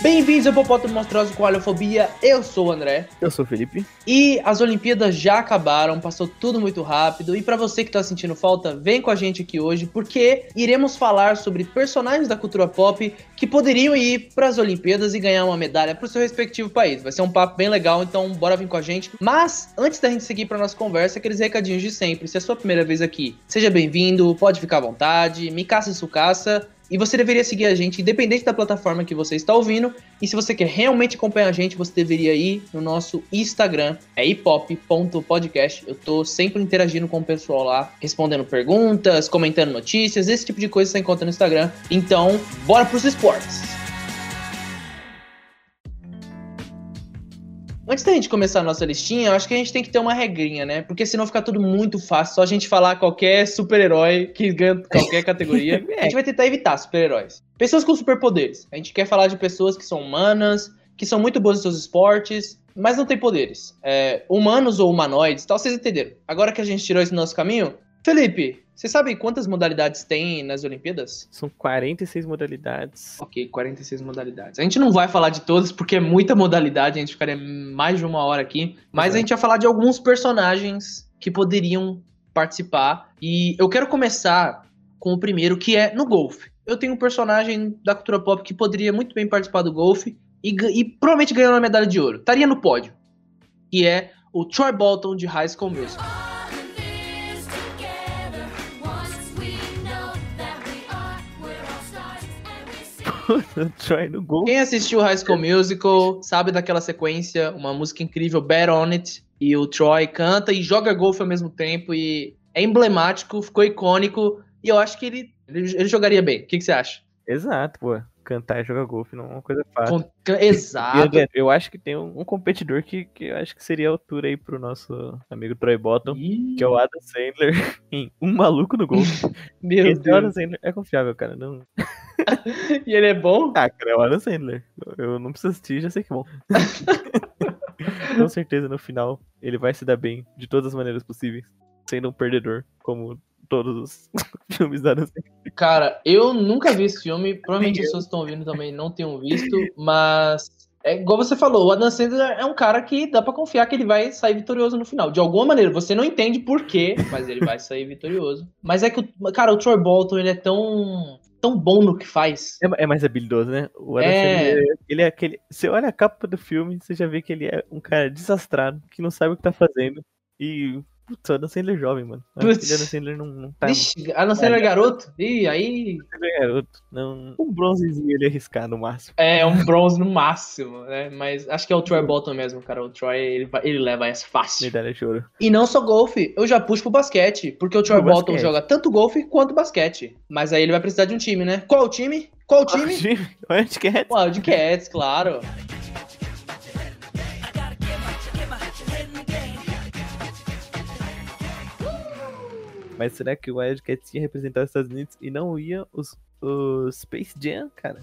Bem-vindos ao Popótamo Monstruoso com Alhofobia, eu sou o André. Eu sou o Felipe. E as Olimpíadas já acabaram, passou tudo muito rápido. E para você que tá sentindo falta, vem com a gente aqui hoje, porque iremos falar sobre personagens da cultura pop que poderiam ir para as Olimpíadas e ganhar uma medalha pro seu respectivo país. Vai ser um papo bem legal, então bora vir com a gente. Mas, antes da gente seguir pra nossa conversa, aqueles recadinhos de sempre. Se é a sua primeira vez aqui, seja bem-vindo, pode ficar à vontade, me caça e sucaça. E você deveria seguir a gente, independente da plataforma que você está ouvindo. E se você quer realmente acompanhar a gente, você deveria ir no nosso Instagram, é hipop.podcast. Eu tô sempre interagindo com o pessoal lá, respondendo perguntas, comentando notícias, esse tipo de coisa você encontra no Instagram. Então, bora pros esportes! Antes da gente começar a nossa listinha, eu acho que a gente tem que ter uma regrinha, né? Porque senão fica tudo muito fácil. Só a gente falar qualquer super-herói que ganha qualquer categoria. a gente vai tentar evitar super-heróis. Pessoas com superpoderes. A gente quer falar de pessoas que são humanas, que são muito boas em seus esportes, mas não têm poderes. É, humanos ou humanoides, tal, vocês entenderam. Agora que a gente tirou esse nosso caminho, Felipe, você sabe quantas modalidades tem nas Olimpíadas? São 46 modalidades. Ok, 46 modalidades. A gente não vai falar de todas porque é muita modalidade, a gente ficaria mais de uma hora aqui. Mas Exato. a gente vai falar de alguns personagens que poderiam participar. E eu quero começar com o primeiro, que é no golfe. Eu tenho um personagem da cultura pop que poderia muito bem participar do golfe e, e provavelmente ganhar uma medalha de ouro. Estaria no pódio. Que é o Troy Bolton de High School Musical. Troy no gol. Quem assistiu High School Musical sabe daquela sequência, uma música incrível, Bet On It, e o Troy canta e joga golfe ao mesmo tempo, e é emblemático, ficou icônico, e eu acho que ele, ele, ele jogaria bem. O que, que você acha? Exato, pô. Cantar e jogar golfe não é uma coisa fácil. Exato. E, Eu acho que tem um, um competidor que, que eu acho que seria a altura aí pro nosso amigo Troy Bottom, Ih, que é o Adam Sandler, em Um Maluco no Golfe. Meu Esse Adam Deus. Sandler é confiável, cara. Não... E ele é bom? Ah, cara, é o Adam Sandler. Eu- não preciso assistir, já sei que é bom. Com certeza, no final, ele vai se dar bem de todas as maneiras possíveis, sendo um perdedor, como todos os filmes da Adam Sandler. Cara, eu nunca vi esse filme. Provavelmente as pessoas que estão ouvindo também não tenham visto, mas é igual você falou, o Adam Sandler é um cara que dá pra confiar que ele vai sair vitorioso no final. De alguma maneira, você não entende por quê, mas ele vai sair vitorioso. Mas é que, o- cara, o Troy Bolton, ele é tão tão bom no que faz. É, é mais habilidoso, né? O Adam É. Sandler, ele é aquele. Você olha a capa do filme, você já vê que ele é um cara desastrado, que não sabe o que tá fazendo. E. Putz, o Adam Sandler é jovem, mano. Putz. o Adam Sandler não, não tá. Vixe, Adam Sandler é garoto? Ih, aí Ele é garoto. Não, um bronzezinho ele arriscar no máximo. é um bronze no máximo, né? Mas acho que é o Troy Bolton mesmo, cara. O Troy, ele, ele leva essa fácil. Medalha de ouro. E não só golfe, eu já puxo pro basquete, porque o Troy Bolton basquete. joga tanto golfe quanto basquete. Mas aí ele vai precisar de um time, né? Qual o time? Qual o time? O Wildcats. O Wildcats, claro. Mas será que o Wildcats ia representar os Estados Unidos e não ia os, os Space Jam, cara?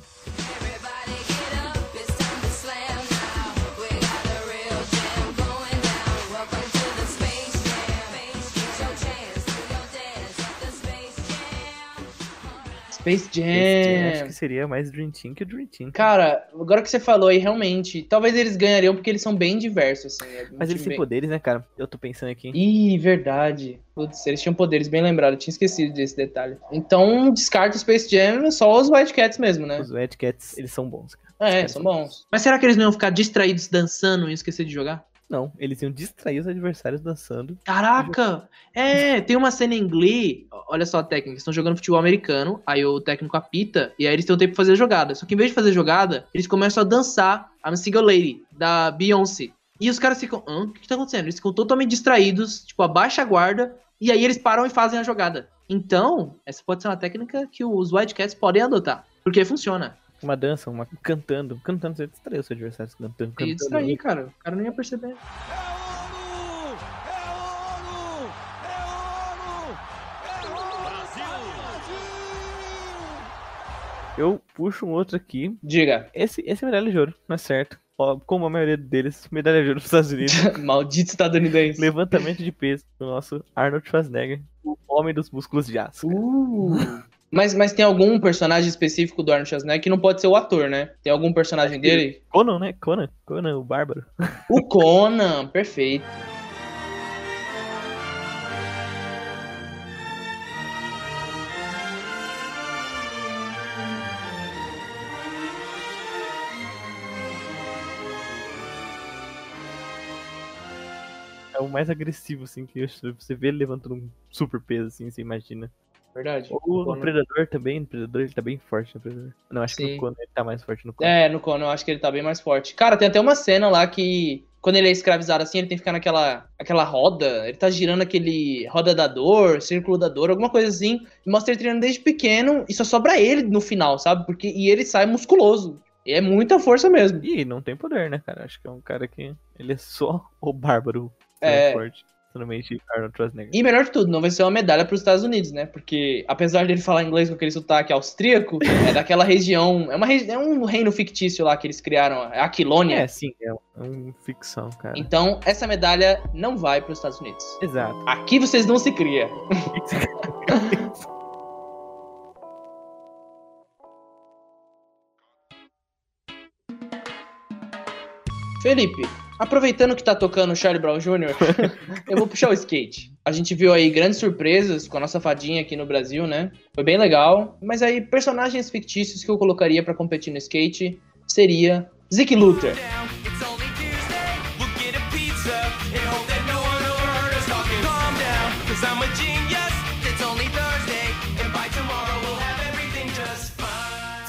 Space Space Jam, acho Jam. que seria mais Dream Team que o Dream Team. Cara, agora que você falou aí, realmente, talvez eles ganhariam porque eles são bem diversos, assim. é um Mas eles têm bem- poderes, né, cara? Eu tô pensando aqui. Ih, verdade. Putz, eles tinham poderes, bem lembrado. Eu tinha esquecido desse detalhe. Então, descarta o Space Jam, só os Wildcats mesmo, né? Os Wildcats, eles são bons, cara. É, são bons. Mas será que eles não iam ficar distraídos dançando e esquecer de jogar? Não, eles iam distrair os adversários dançando. Caraca! É, tem uma cena em Glee. Olha só a técnica. Eles estão jogando futebol americano. Aí o técnico apita. E aí eles têm o tempo pra fazer a jogada. Só que em vez de fazer jogada, eles começam a dançar I'm Single Lady, da Beyoncé. E os caras ficam. O que tá acontecendo? Eles ficam totalmente distraídos, tipo, abaixa a guarda. E aí eles param e fazem a jogada. Então, essa pode ser uma técnica que os Wildcats podem adotar. Porque funciona. Uma dança, uma cantando. Cantando, você distraiu os adversários cantando. E cantando. distrair, cara. O cara não ia perceber. Eu puxo um outro aqui. Diga. Esse, esse é medalha de ouro, não é certo. Ó, como a maioria deles, medalha de ouro dos Estados Unidos. Maldito estadunidense. Levantamento de peso do nosso Arnold Schwarzenegger, o homem dos músculos de aço. Uh, Mas, mas tem algum personagem específico do Arnold Schwarzenegger que não pode ser o ator, né? Tem algum personagem dele? Conan, né? Conan. Conan, o Bárbaro. O Conan, perfeito. É o mais agressivo, assim, que você vê ele levantando um super peso, assim, você imagina. Verdade. Ou no Conan. Predador também, no Predador ele tá bem forte no Predador. Não, acho que Sim. no Conan ele tá mais forte no Conan. É, no Conan eu acho que ele tá bem mais forte. Cara, tem até uma cena lá que, quando ele é escravizado assim, ele tem que ficar naquela aquela roda, ele tá girando aquele roda da dor, círculo da dor, alguma coisa assim, e mostra ele treinando desde pequeno, e só sobra ele no final, sabe? Porque, e ele sai musculoso. E é muita força mesmo. E não tem poder, né, cara? Acho que é um cara que. Ele é só o Bárbaro É. forte. Arnold Schwarzenegger. E melhor de tudo, não vai ser uma medalha pros Estados Unidos, né? Porque, apesar dele falar inglês com aquele sotaque austríaco, é daquela região. É, uma, é um reino fictício lá que eles criaram, é Aquilônia. É, sim, é um ficção, cara. Então, essa medalha não vai pros Estados Unidos. Exato. Aqui vocês não se cria. Felipe, aproveitando que tá tocando Charlie Brown Jr., eu vou puxar o skate. A gente viu aí grandes surpresas com a nossa fadinha aqui no Brasil, né? Foi bem legal. Mas aí, personagens fictícios que eu colocaria pra competir no skate seria Zeke Luther.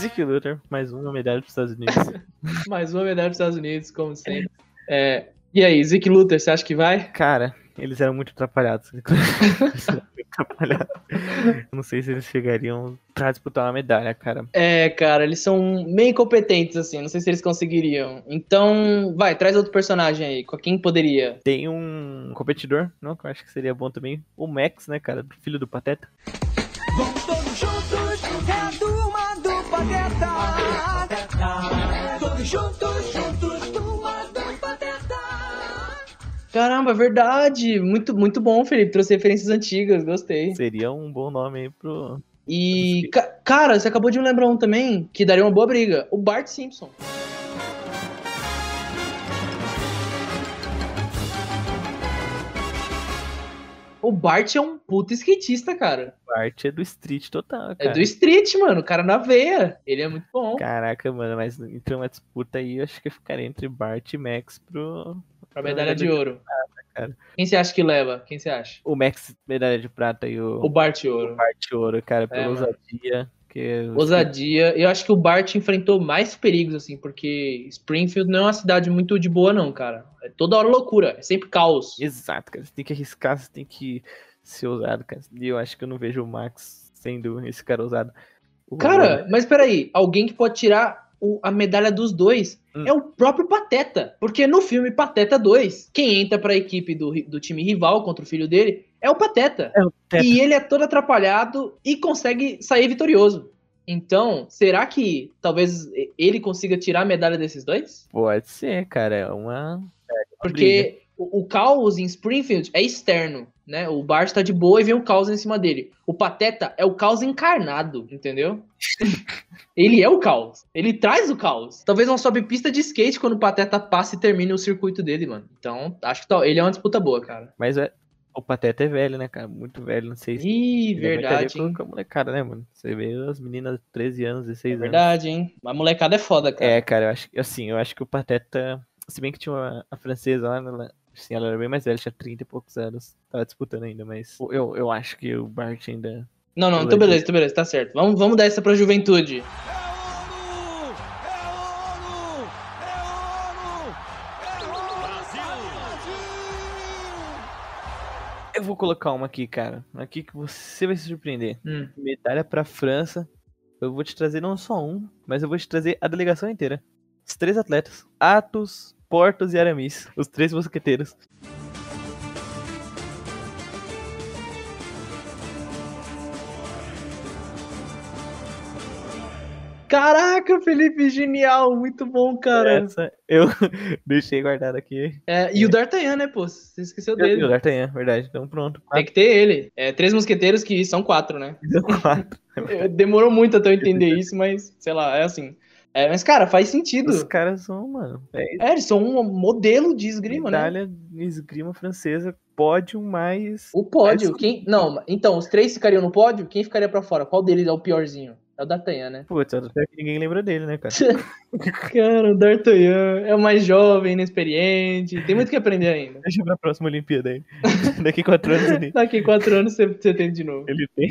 Zeke Luthor, mais uma medalha pros Estados Unidos. Mais uma medalha dos Estados Unidos, como sempre. É, e aí, Zeke Luther, você acha que vai? cara, eles eram muito atrapalhados. Não sei se eles chegariam pra disputar uma medalha, cara. É, cara, eles são meio incompetentes, assim. Não sei se eles conseguiriam. Então, vai, traz outro personagem aí. Com quem poderia? Tem um competidor, não, que eu acho que seria bom também. O Max, né, cara? Filho do Pateta. Vamos juntos, juntos, Pateta. Caramba, é verdade. Muito, muito bom, Felipe. Trouxe referências antigas, gostei. Seria um bom nome aí pro. E, ca- cara, você acabou de me lembrar um também que daria uma boa briga. O Bart Simpson. O Bart é um puta skatista, cara. Bart é do Street total, cara. É do Street, mano. O cara na veia. Ele é muito bom. Caraca, mano, mas entre uma disputa aí, eu acho que eu ficaria entre Bart e Max pro. Pra medalha de ouro. cara. Quem você acha que leva? Quem você acha? O Max, medalha de prata e o, O Bart ouro. Bart ouro, cara, pela É, ousadia. Que Ousadia. Eu acho que o Bart enfrentou mais perigos, assim, porque Springfield não é uma cidade muito de boa, não, cara. É toda hora loucura. É sempre caos. Exato, cara. Você tem que arriscar, você tem que ser ousado, cara. E eu acho que eu não vejo o Max sendo esse cara ousado. O- Cara, mas peraí, alguém que pode tirar o- a medalha dos dois Hum. é o próprio Pateta. Porque no filme Pateta 2, quem entra pra equipe do, do time rival contra o filho dele é o Pateta. É o Teta. E ele é todo atrapalhado e consegue sair vitorioso. Então, será que talvez ele consiga tirar a medalha desses dois? Pode ser, cara. É uma. é uma briga. Porque o, o caos em Springfield é externo, né? O Bart tá de boa e vem o caos em cima dele. O Pateta é o caos encarnado, entendeu? ele é o caos. Ele traz o caos. Talvez não sobe pista de skate quando o Pateta passa e termine o circuito dele, mano. Então, acho que tal- ele é uma disputa boa, cara. Mas é. O Pateta é velho, né, cara? Muito velho. Não sei se. Ih, verdade, hein? Com a molecada, né, mano? Você vê as meninas de 13 anos, 16 anos. Verdade, hein? A molecada é foda, cara. É, cara, eu acho que assim, eu acho que o Pateta. Se bem que tinha uma, a francesa lá, ela, assim, ela era bem mais velha, tinha 30 e poucos anos. Tava disputando ainda, mas eu, eu acho que o Bart ainda. Não, não, então beleza, então beleza, tá certo. Vamos, vamos dar essa pra juventude. Vou colocar uma aqui, cara. Aqui que você vai se surpreender. Hum. Medalha pra França. Eu vou te trazer não só um, mas eu vou te trazer a delegação inteira. Os três atletas: Atos, Portos e Aramis. Os três mosqueteiros. Caraca, Felipe, genial, muito bom, cara. Essa eu deixei guardada aqui. É, e o D'Artagnan, né, pô? Você esqueceu E dele. o D'Artagnan, verdade. Então pronto. Tem que ter ele. É, três mosqueteiros que são quatro, né? Quatro. É, Demorou muito até eu entender isso, mas sei lá, é assim. É, mas, cara, faz sentido. Os caras são, mano. É É, eles são um modelo de esgrima, né? Itália, esgrima francesa, pódio mais. O pódio, quem. Não, então, os três ficariam no pódio? Quem ficaria pra fora? Qual deles é o piorzinho? É o D'Artagnan, né? Putz, até que ninguém lembra dele, né, cara? Cara, o D'Artagnan é o mais jovem, inexperiente. Tem muito que aprender ainda. Deixa pra próxima Olimpíada aí. Daqui quatro anos ele, Daqui quatro anos você, você tem de novo. ele tem.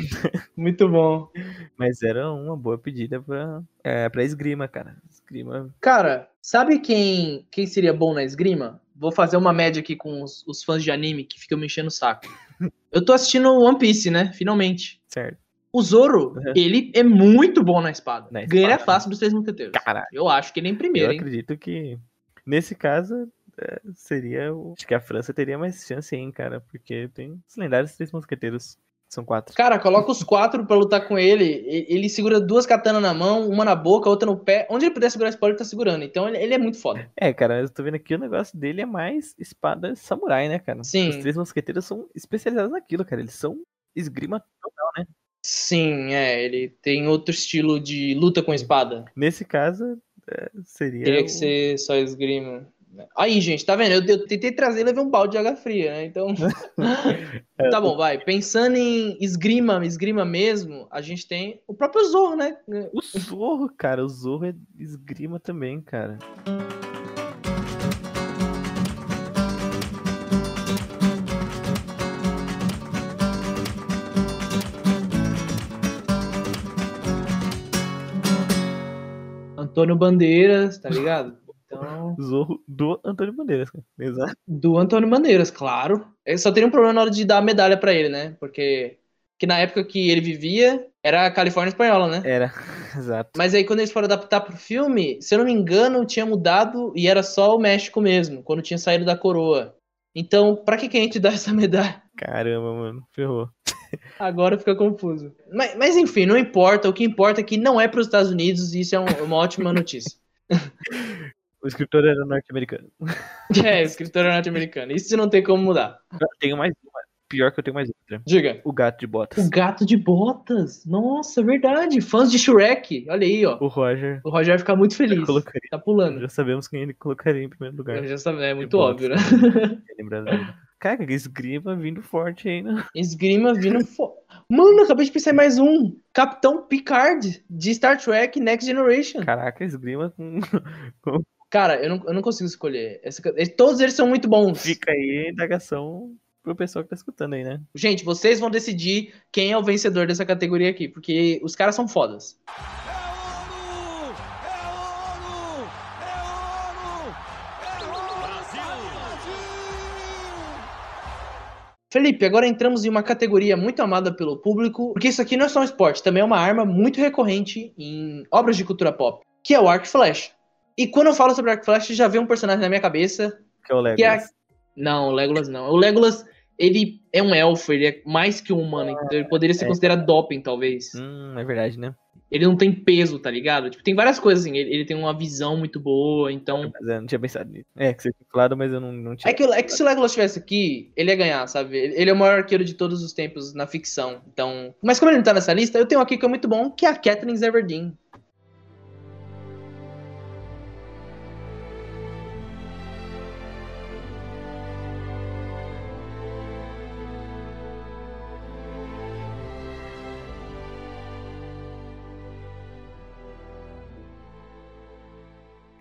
Muito bom. Mas era uma boa pedida pra, é, pra esgrima, cara. Esgrima. Cara, sabe quem, quem seria bom na esgrima? Vou fazer uma média aqui com os, os fãs de anime que ficam me enchendo o saco. Eu tô assistindo One Piece, né? Finalmente. Certo. O Zoro, Uhum. ele é muito bom na espada. Na espada. fácil dos três mosqueteiros. Caralho. Eu acho que ele é em primeiro, Eu hein? acredito que, nesse caso, é, seria. o- Acho que a França teria mais chance, hein, cara. Porque tem os lendários três mosqueteiros. São quatro. Cara, coloca os quatro pra lutar com ele. Ele segura duas katanas na mão, uma na boca, outra no pé. Onde ele puder segurar a espada, ele tá segurando. Então ele, ele é muito foda. É, cara, eu tô vendo aqui o negócio dele é mais espada samurai, né, cara? Sim. Os três mosqueteiros são especializados naquilo, cara. Eles são esgrima total, né? Sim, é. Ele tem outro estilo de luta com espada. Nesse caso, é, seria. Teria que ser só esgrima. Aí, gente, tá vendo? Eu, eu tentei trazer e levei um balde de água fria, né? Então. tá bom, vai. Pensando em esgrima, esgrima mesmo, a gente tem o próprio Zorro, né? O Zorro, cara. O Zorro é esgrima também, cara. Antônio Bandeiras, tá ligado? Então. Zorro do Antônio Bandeiras, cara. Exato. Do Antônio Bandeiras, claro. Ele só teria um problema na hora de dar a medalha pra ele, né? Porque que na época que ele vivia era a Califórnia espanhola, né? Era, exato. Mas aí quando eles foram adaptar pro filme, se eu não me engano, tinha mudado e era só o México mesmo, quando tinha saído da coroa. Então, pra que, que a gente dá essa medalha? Caramba, mano. Ferrou. Agora fica confuso. Mas, mas enfim, não importa. O que importa é que não é pros Estados Unidos e isso é um- uma ótima notícia. O escritor era norte-americano. É, o escritor é norte-americano. Isso não tem como mudar. Tenho mais. Pior que eu tenho mais outra. Diga. O gato de botas. O gato de botas. Nossa, verdade. Fãs de Shrek. Olha aí, ó. O Roger. O Roger vai ficar muito feliz. colocaria. Tá pulando. Já sabemos quem ele colocaria em primeiro lugar. Eu já sabia, é muito óbvio, né? Lembrando dele. Cara, que esgrima vindo forte aí, né? Esgrima vindo fo... Mano, acabei de pensar em mais um. Capitão Picard, de Star Trek Next Generation. Caraca, esgrima com. Cara, eu não, eu não consigo escolher. Todos eles são muito bons. Fica aí a indagação pro pessoal que tá escutando aí, né? Gente, vocês vão decidir quem é o vencedor dessa categoria aqui, porque os caras são fodas. Felipe, agora entramos em uma categoria muito amada pelo público, porque isso aqui não é só um esporte, também é uma arma muito recorrente em obras de cultura pop, que é o arco e flecha. E quando eu falo sobre arco e flecha, já vem um personagem na minha cabeça, Que é o é... Legolas. Não, o Legolas não. O Legolas, ele é um elfo, ele é mais que um humano, então ele poderia ser é. considerado doping, talvez. Hum, é verdade, né? Ele não tem peso, tá ligado? Tipo, tem várias coisas assim. Ele, ele tem uma visão muito boa, então. Mas eu não tinha pensado nisso. É, que você tinha falado, mas eu não, não tinha. É que, é que se o Legolas estivesse aqui, ele ia ganhar, sabe? Ele é o maior arqueiro de todos os tempos na ficção. Então. Mas como ele não tá nessa lista, eu tenho aqui que é muito bom, que é a Katniss Everdeen.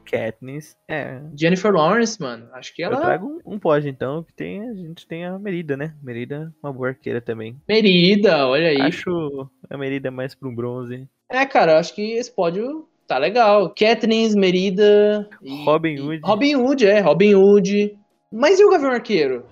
Katniss. É. Jennifer Lawrence, mano. Acho que Eu ela. trago um, um pódio, então, que tem, a gente tem a Merida, né? Merida, uma boa arqueira também. Merida, olha aí. Acho a Merida mais pro bronze. É, cara, eu acho que esse pódio tá legal. Katniss, Merida. e- Robin Hood. Robin Hood, é, Robin Hood. Mas e o Gavião Arqueiro?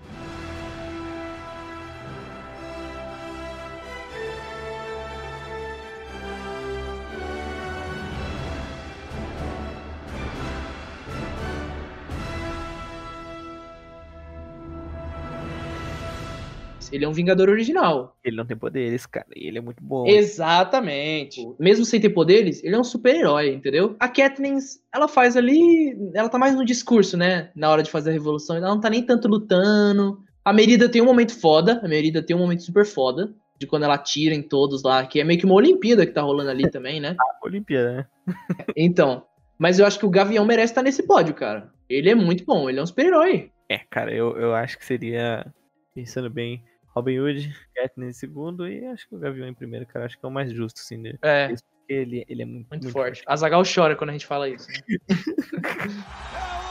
Ele é um Vingador original. Ele não tem poderes, cara. E ele é muito bom. Exatamente. Mesmo sem ter poderes, ele é um super-herói, entendeu? A Katniss, ela faz ali. Ela tá mais no discurso, né? Na hora de fazer a revolução. Ela não tá nem tanto lutando. A Merida tem um momento foda. A Merida tem um momento super foda. De quando ela atira em todos lá. Que é meio que uma Olimpíada que tá rolando ali também, né? Olimpíada, né? Então. Mas eu acho que o Gavião merece estar nesse pódio, cara. Ele é muito bom. Ele é um super-herói. É, cara, eu, eu acho que seria, pensando bem, Robin Hood, Katniss em segundo e acho que o Gavião em primeiro, cara. Acho que é o mais justo, assim, dele. É. Ele, ele é muito, Muito, forte. A Zagal chora quando a gente fala isso. né?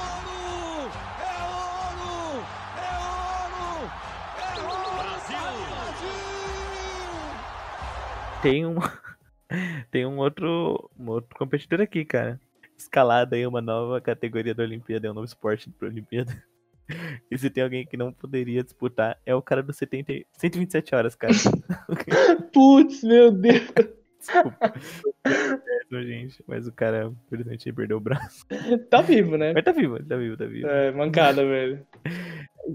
Tem um, tem um outro, um outro competidor aqui, cara. Escalada aí, uma nova categoria da Olimpíada, é um novo esporte pra Olimpíada. E se tem alguém que não poderia disputar, é o cara do 70, e- 127 horas, cara. Putz, meu Deus. Desculpa. Gente, mas o cara, infelizmente, perdeu o braço. Tá vivo, né? Mas tá vivo, tá vivo, tá vivo. É, mancada, velho.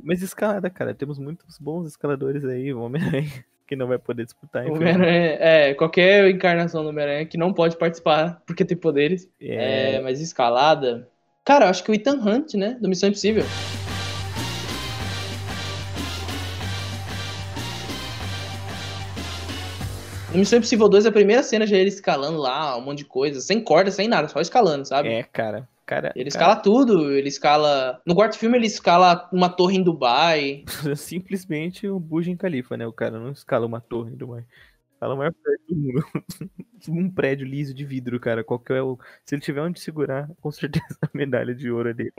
Mas escalada, cara, temos muitos bons escaladores aí, o Homem-Aranha, que não vai poder disputar, O. Homem-Aranha, é, qualquer encarnação do Homem-Aranha que não pode participar porque tem poderes. É, É, mas escalada. Cara, eu acho que o Ethan Hunt, né? Do Missão Impossível. No Missão Impossível 2, a primeira cena já é ele escalando lá, um monte de coisa, sem corda, sem nada, só escalando, sabe? é, cara. Cara, Ele cara, escala tudo, ele escala. No quarto filme, ele escala uma torre em Dubai. simplesmente o Burj Khalifa, né? O cara não escala uma torre do mar. Escala o maior prédio do mundo. um prédio liso de vidro, cara. Qual que é o... Se ele tiver onde segurar, com certeza a medalha de ouro é dele.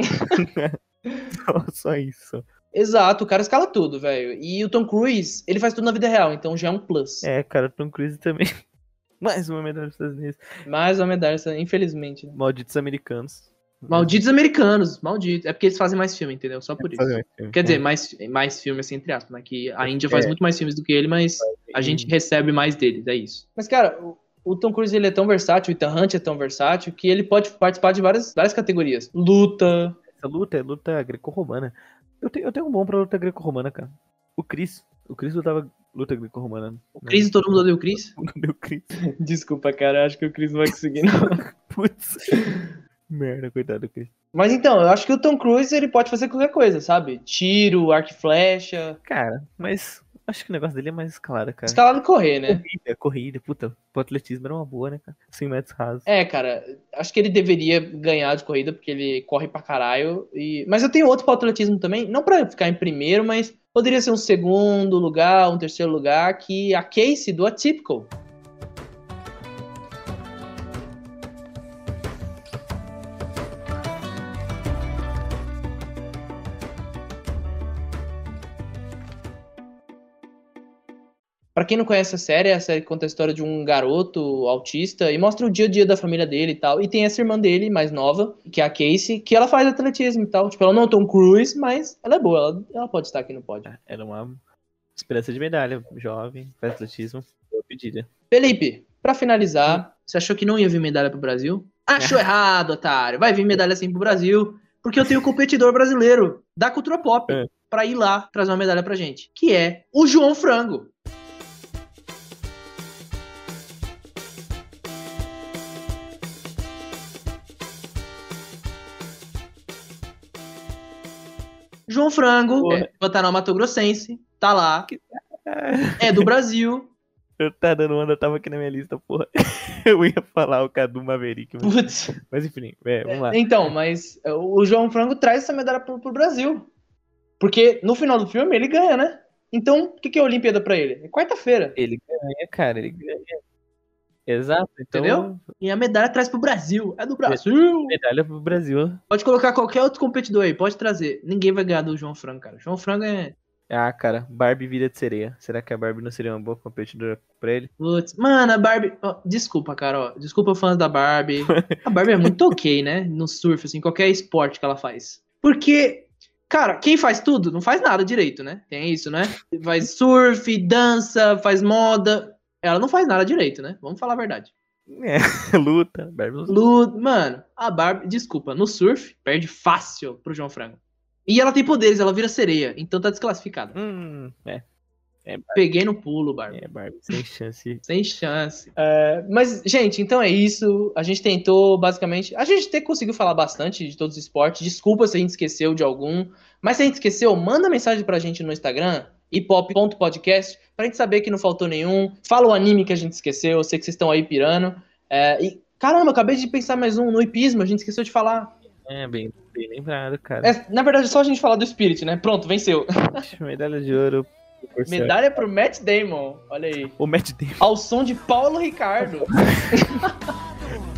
só, só isso. Exato, o cara escala tudo, velho. E o Tom Cruise, ele faz tudo na vida real, então já é um plus. É, cara, Tom Cruise também. Mais uma medalha dos Estados Unidos. Mais uma medalha, infelizmente. né? Malditos americanos. Malditos americanos, malditos. É porque eles fazem mais filme, entendeu? Só por isso. Fazer mais filme. Quer dizer, mais, mais filme, assim, entre aspas, né? Que a Índia faz É. muito mais filmes do que ele, mas a gente recebe mais deles, é isso. Mas, cara, o, o Tom Cruise, ele é tão versátil, o Ethan Hunt é tão versátil, que ele pode participar de várias, várias categorias. Luta, Essa luta é luta greco-romana. Eu tenho, eu tenho um bom pra luta greco-romana, cara. O Chris. O Chris lutava luta greco-romana. o Chris, todo mundo odeia o Chris? Meu Chris. Desculpa, cara, acho que o Chris não vai conseguir, não. Putz. Merda, coitado do Chris. Mas então, eu acho que o Tom Cruise, ele pode fazer qualquer coisa, sabe? Tiro, arco e flecha, Cara, mas acho que o negócio dele é mais escalada, cara. escalado e correr, né? Corrida, corrida, puta. O atletismo era uma boa, né, cara? 100 metros rasos. É, cara, acho que ele deveria ganhar de corrida, porque ele corre pra caralho. E... Mas eu tenho outro pro atletismo também, não pra ficar em primeiro, mas poderia ser um segundo lugar, um terceiro lugar, que a Casey do Atypical. Pra quem não conhece a série, a série conta a história de um garoto autista e mostra o dia a dia da família dele e tal. E tem essa irmã dele, mais nova, que é a Casey, que ela faz atletismo e tal. Tipo, ela não é o Tom Cruise, mas ela é boa, ela, ela pode estar aqui no pódio. Era uma esperança de medalha. Jovem, faz atletismo. Boa pedida. Felipe, pra finalizar, você achou que não ia vir medalha pro Brasil? Achou errado, otário. Vai vir medalha sim pro Brasil, porque eu tenho um competidor brasileiro da cultura pop É. pra ir lá trazer uma medalha pra gente, que é o João Frango. João Frango, é, Pantanal Mato Grossense, tá lá, é do Brasil. Eu tá dando onda, tava aqui na minha lista, porra. Eu ia falar o Cadu Maverick, mas, Putz. mas enfim, é, vamos lá. Então, mas é, o João Frango traz essa medalha pro, pro Brasil. Porque no final do filme ele ganha, né? Então, o que, que é a Olimpíada pra ele? É quarta-feira. Ele ganha, cara, ele ganha. Exato, então. Entendeu? E a medalha traz pro Brasil. É do Brasil. Medalha pro Brasil. Pode colocar qualquer outro competidor aí, pode trazer. Ninguém vai ganhar do João Frango, cara. João Frango é. Ah, cara, Barbie vida de sereia. Será que a Barbie não seria uma boa competidora pra ele? Putz, mano, a Barbie. ó, desculpa, cara, ó. Desculpa, fãs da Barbie. A Barbie é muito ok, né? No surf, assim, qualquer esporte que ela faz. Porque, cara, quem faz tudo não faz nada direito, né? Tem isso, né? Faz surf, dança, faz moda. Ela não faz nada direito, né? Vamos falar a verdade. É, luta. Barbie luta. Lu... Mano, a Barbie, desculpa, no surf, perde fácil pro João Frango. E ela tem poderes, ela vira sereia, então tá desclassificada. Hum, é. É. Peguei no pulo, Barbie. É, Barbie, sem chance. Sem chance. É, mas, gente, então é isso. A gente tentou, basicamente. A gente até conseguiu falar bastante de todos os esportes. Desculpa se a gente esqueceu de algum. Mas se a gente esqueceu, manda mensagem pra gente no Instagram, hipop.podcast, pra gente saber que não faltou nenhum. Fala o anime que a gente esqueceu. Eu sei que vocês estão aí pirando. É, e, caramba, eu acabei de pensar mais um no hipismo, a gente esqueceu de falar. É, bem, bem lembrado, cara. É, na verdade, é só a gente falar do Spirit, né? Pronto, venceu. Medalha de ouro. Medalha pro Matt Damon. Olha aí. O Matt Damon. Ao som de Paulo Ricardo.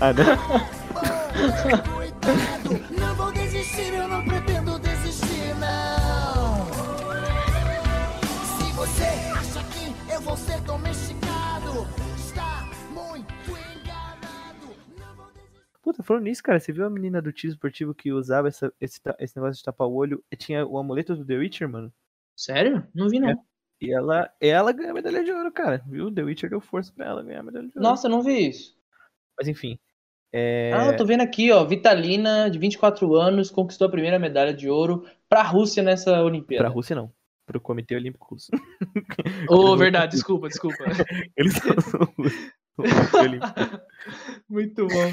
Ah, não. falando nisso, cara, você viu a menina do tiro esportivo que usava essa- esse, esse negócio de tapar o olho tinha o amuleto do The Witcher, mano? Sério? Não vi, não. É. E ela, ela ganhou a medalha de ouro, cara. Viu? The Witcher deu força pra ela ganhar a medalha de ouro. Nossa, eu não vi isso. Mas enfim. É... Ah, eu tô vendo aqui, ó. Vitalina, de 24 anos, conquistou a primeira medalha de ouro pra Rússia nessa Olimpíada. Pra Rússia, não. Pro Comitê Olímpico Russo. Ô, verdade, desculpa, desculpa. Eles são. Muito bom.